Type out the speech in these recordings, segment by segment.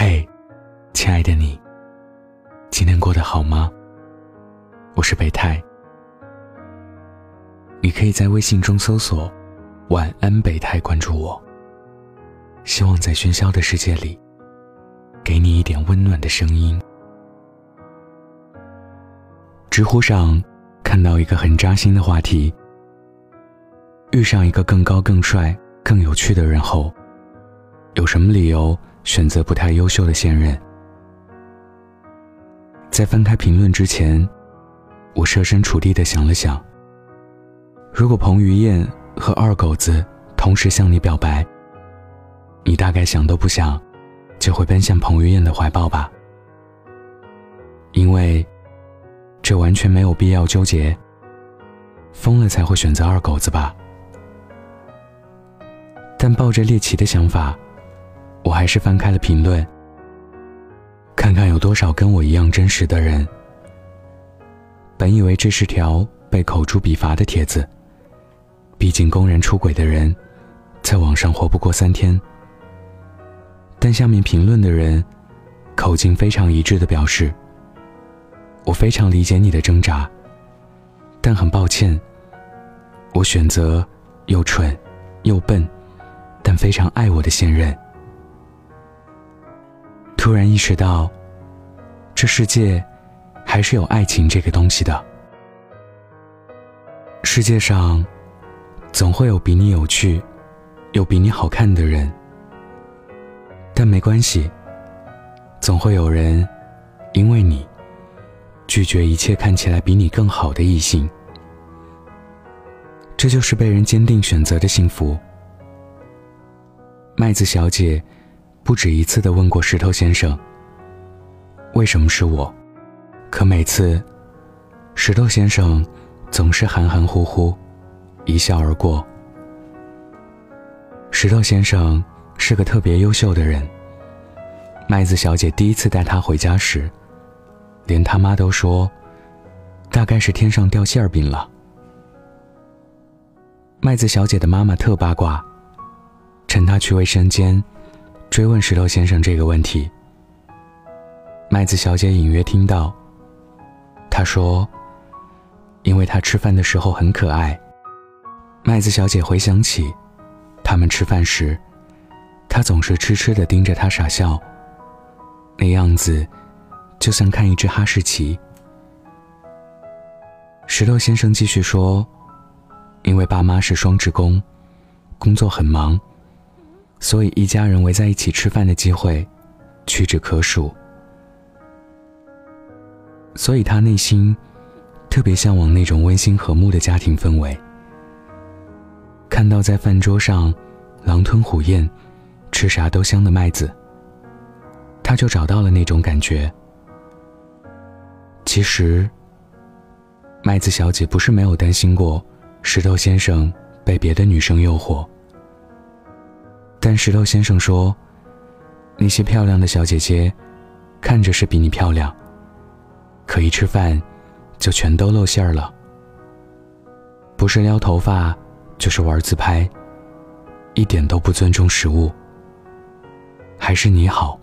嘿，亲爱的你，今天过得好吗？我是北太，你可以在微信中搜索“晚安北太”，关注我。希望在喧嚣的世界里，给你一点温暖的声音。知乎上看到一个很扎心的话题：遇上一个更高、更帅、更有趣的人后，有什么理由？选择不太优秀的现任。在翻开评论之前，我设身处地的想了想：如果彭于晏和二狗子同时向你表白，你大概想都不想，就会奔向彭于晏的怀抱吧？因为这完全没有必要纠结，疯了才会选择二狗子吧？但抱着猎奇的想法。我还是翻开了评论，看看有多少跟我一样真实的人。本以为这是条被口诛笔伐的帖子，毕竟公然出轨的人，在网上活不过三天。但下面评论的人，口径非常一致的表示：“我非常理解你的挣扎，但很抱歉，我选择又蠢又笨，但非常爱我的现任。”突然意识到，这世界还是有爱情这个东西的。世界上总会有比你有趣、又比你好看的人，但没关系，总会有人因为你拒绝一切看起来比你更好的异性。这就是被人坚定选择的幸福。麦子小姐。不止一次的问过石头先生：“为什么是我？”可每次，石头先生总是含含糊糊，一笑而过。石头先生是个特别优秀的人。麦子小姐第一次带他回家时，连他妈都说：“大概是天上掉馅儿饼了。”麦子小姐的妈妈特八卦，趁她去卫生间。追问石头先生这个问题，麦子小姐隐约听到，他说：“因为他吃饭的时候很可爱。”麦子小姐回想起，他们吃饭时，他总是痴痴的盯着他傻笑，那样子，就像看一只哈士奇。石头先生继续说：“因为爸妈是双职工，工作很忙。”所以，一家人围在一起吃饭的机会屈指可数。所以他内心特别向往那种温馨和睦的家庭氛围。看到在饭桌上狼吞虎咽、吃啥都香的麦子，他就找到了那种感觉。其实，麦子小姐不是没有担心过石头先生被别的女生诱惑。但石头先生说：“那些漂亮的小姐姐，看着是比你漂亮，可一吃饭，就全都露馅儿了。不是撩头发，就是玩自拍，一点都不尊重食物。还是你好，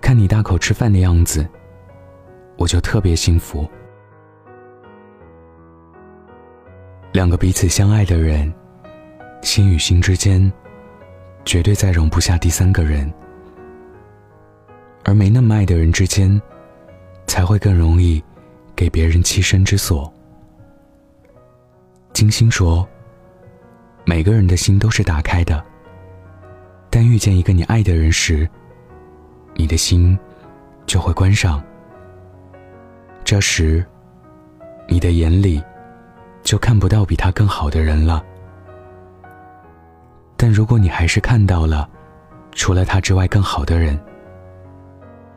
看你大口吃饭的样子，我就特别幸福。两个彼此相爱的人，心与心之间。”绝对再容不下第三个人，而没那么爱的人之间，才会更容易给别人栖身之所。金星说：“每个人的心都是打开的，但遇见一个你爱的人时，你的心就会关上。这时，你的眼里就看不到比他更好的人了。”但如果你还是看到了，除了他之外更好的人，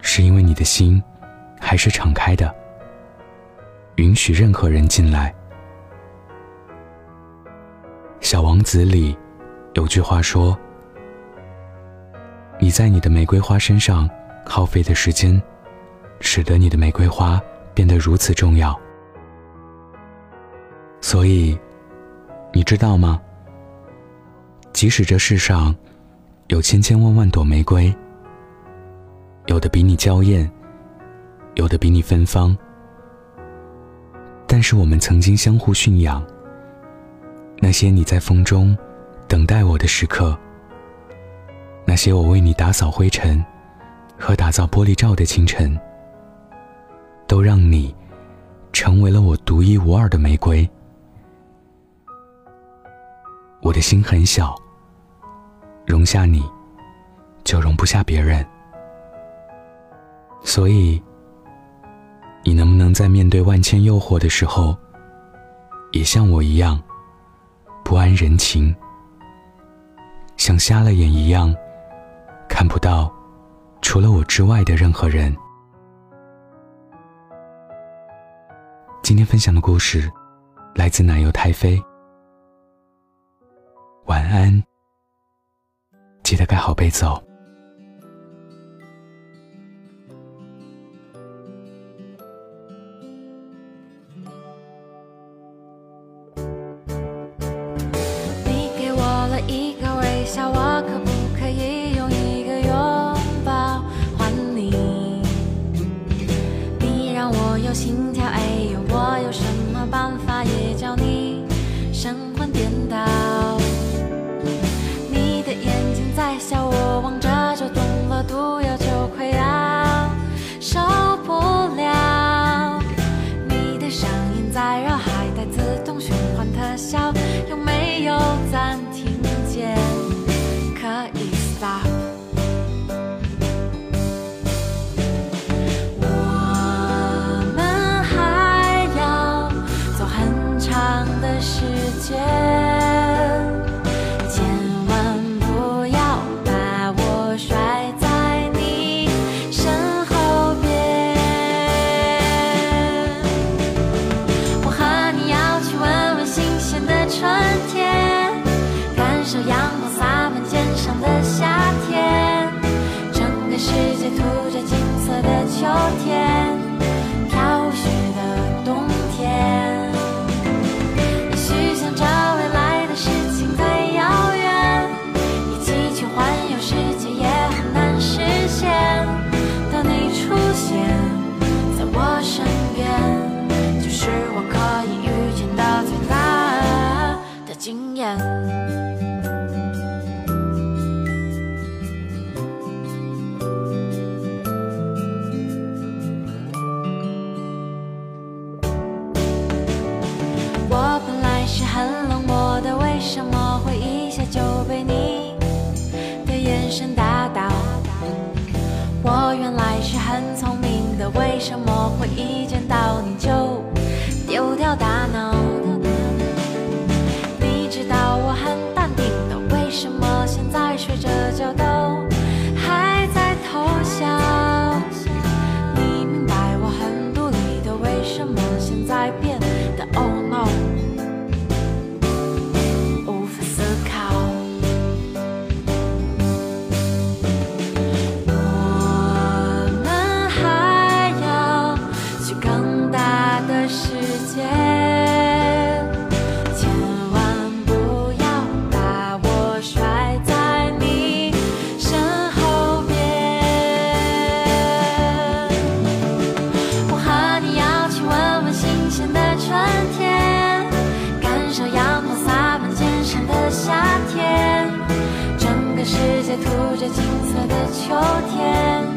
是因为你的心还是敞开的，允许任何人进来。小王子里有句话说：“你在你的玫瑰花身上耗费的时间，使得你的玫瑰花变得如此重要。”所以，你知道吗？即使这世上有千千万万朵玫瑰，有的比你娇艳，有的比你芬芳。但是我们曾经相互驯养。那些你在风中等待我的时刻，那些我为你打扫灰尘和打造玻璃罩的清晨，都让你成为了我独一无二的玫瑰。我的心很小，容下你，就容不下别人。所以，你能不能在面对万千诱惑的时候，也像我一样，不谙人情，像瞎了眼一样，看不到除了我之外的任何人？今天分享的故事来自奶油太妃。晚安，记得盖好被子哦。眼我本来是很冷漠的，为什么会一下就被你的眼神打倒？我原来是很聪明的，为什么会？春天感受阳光洒满肩上的夏天整个世界涂着金色的秋天。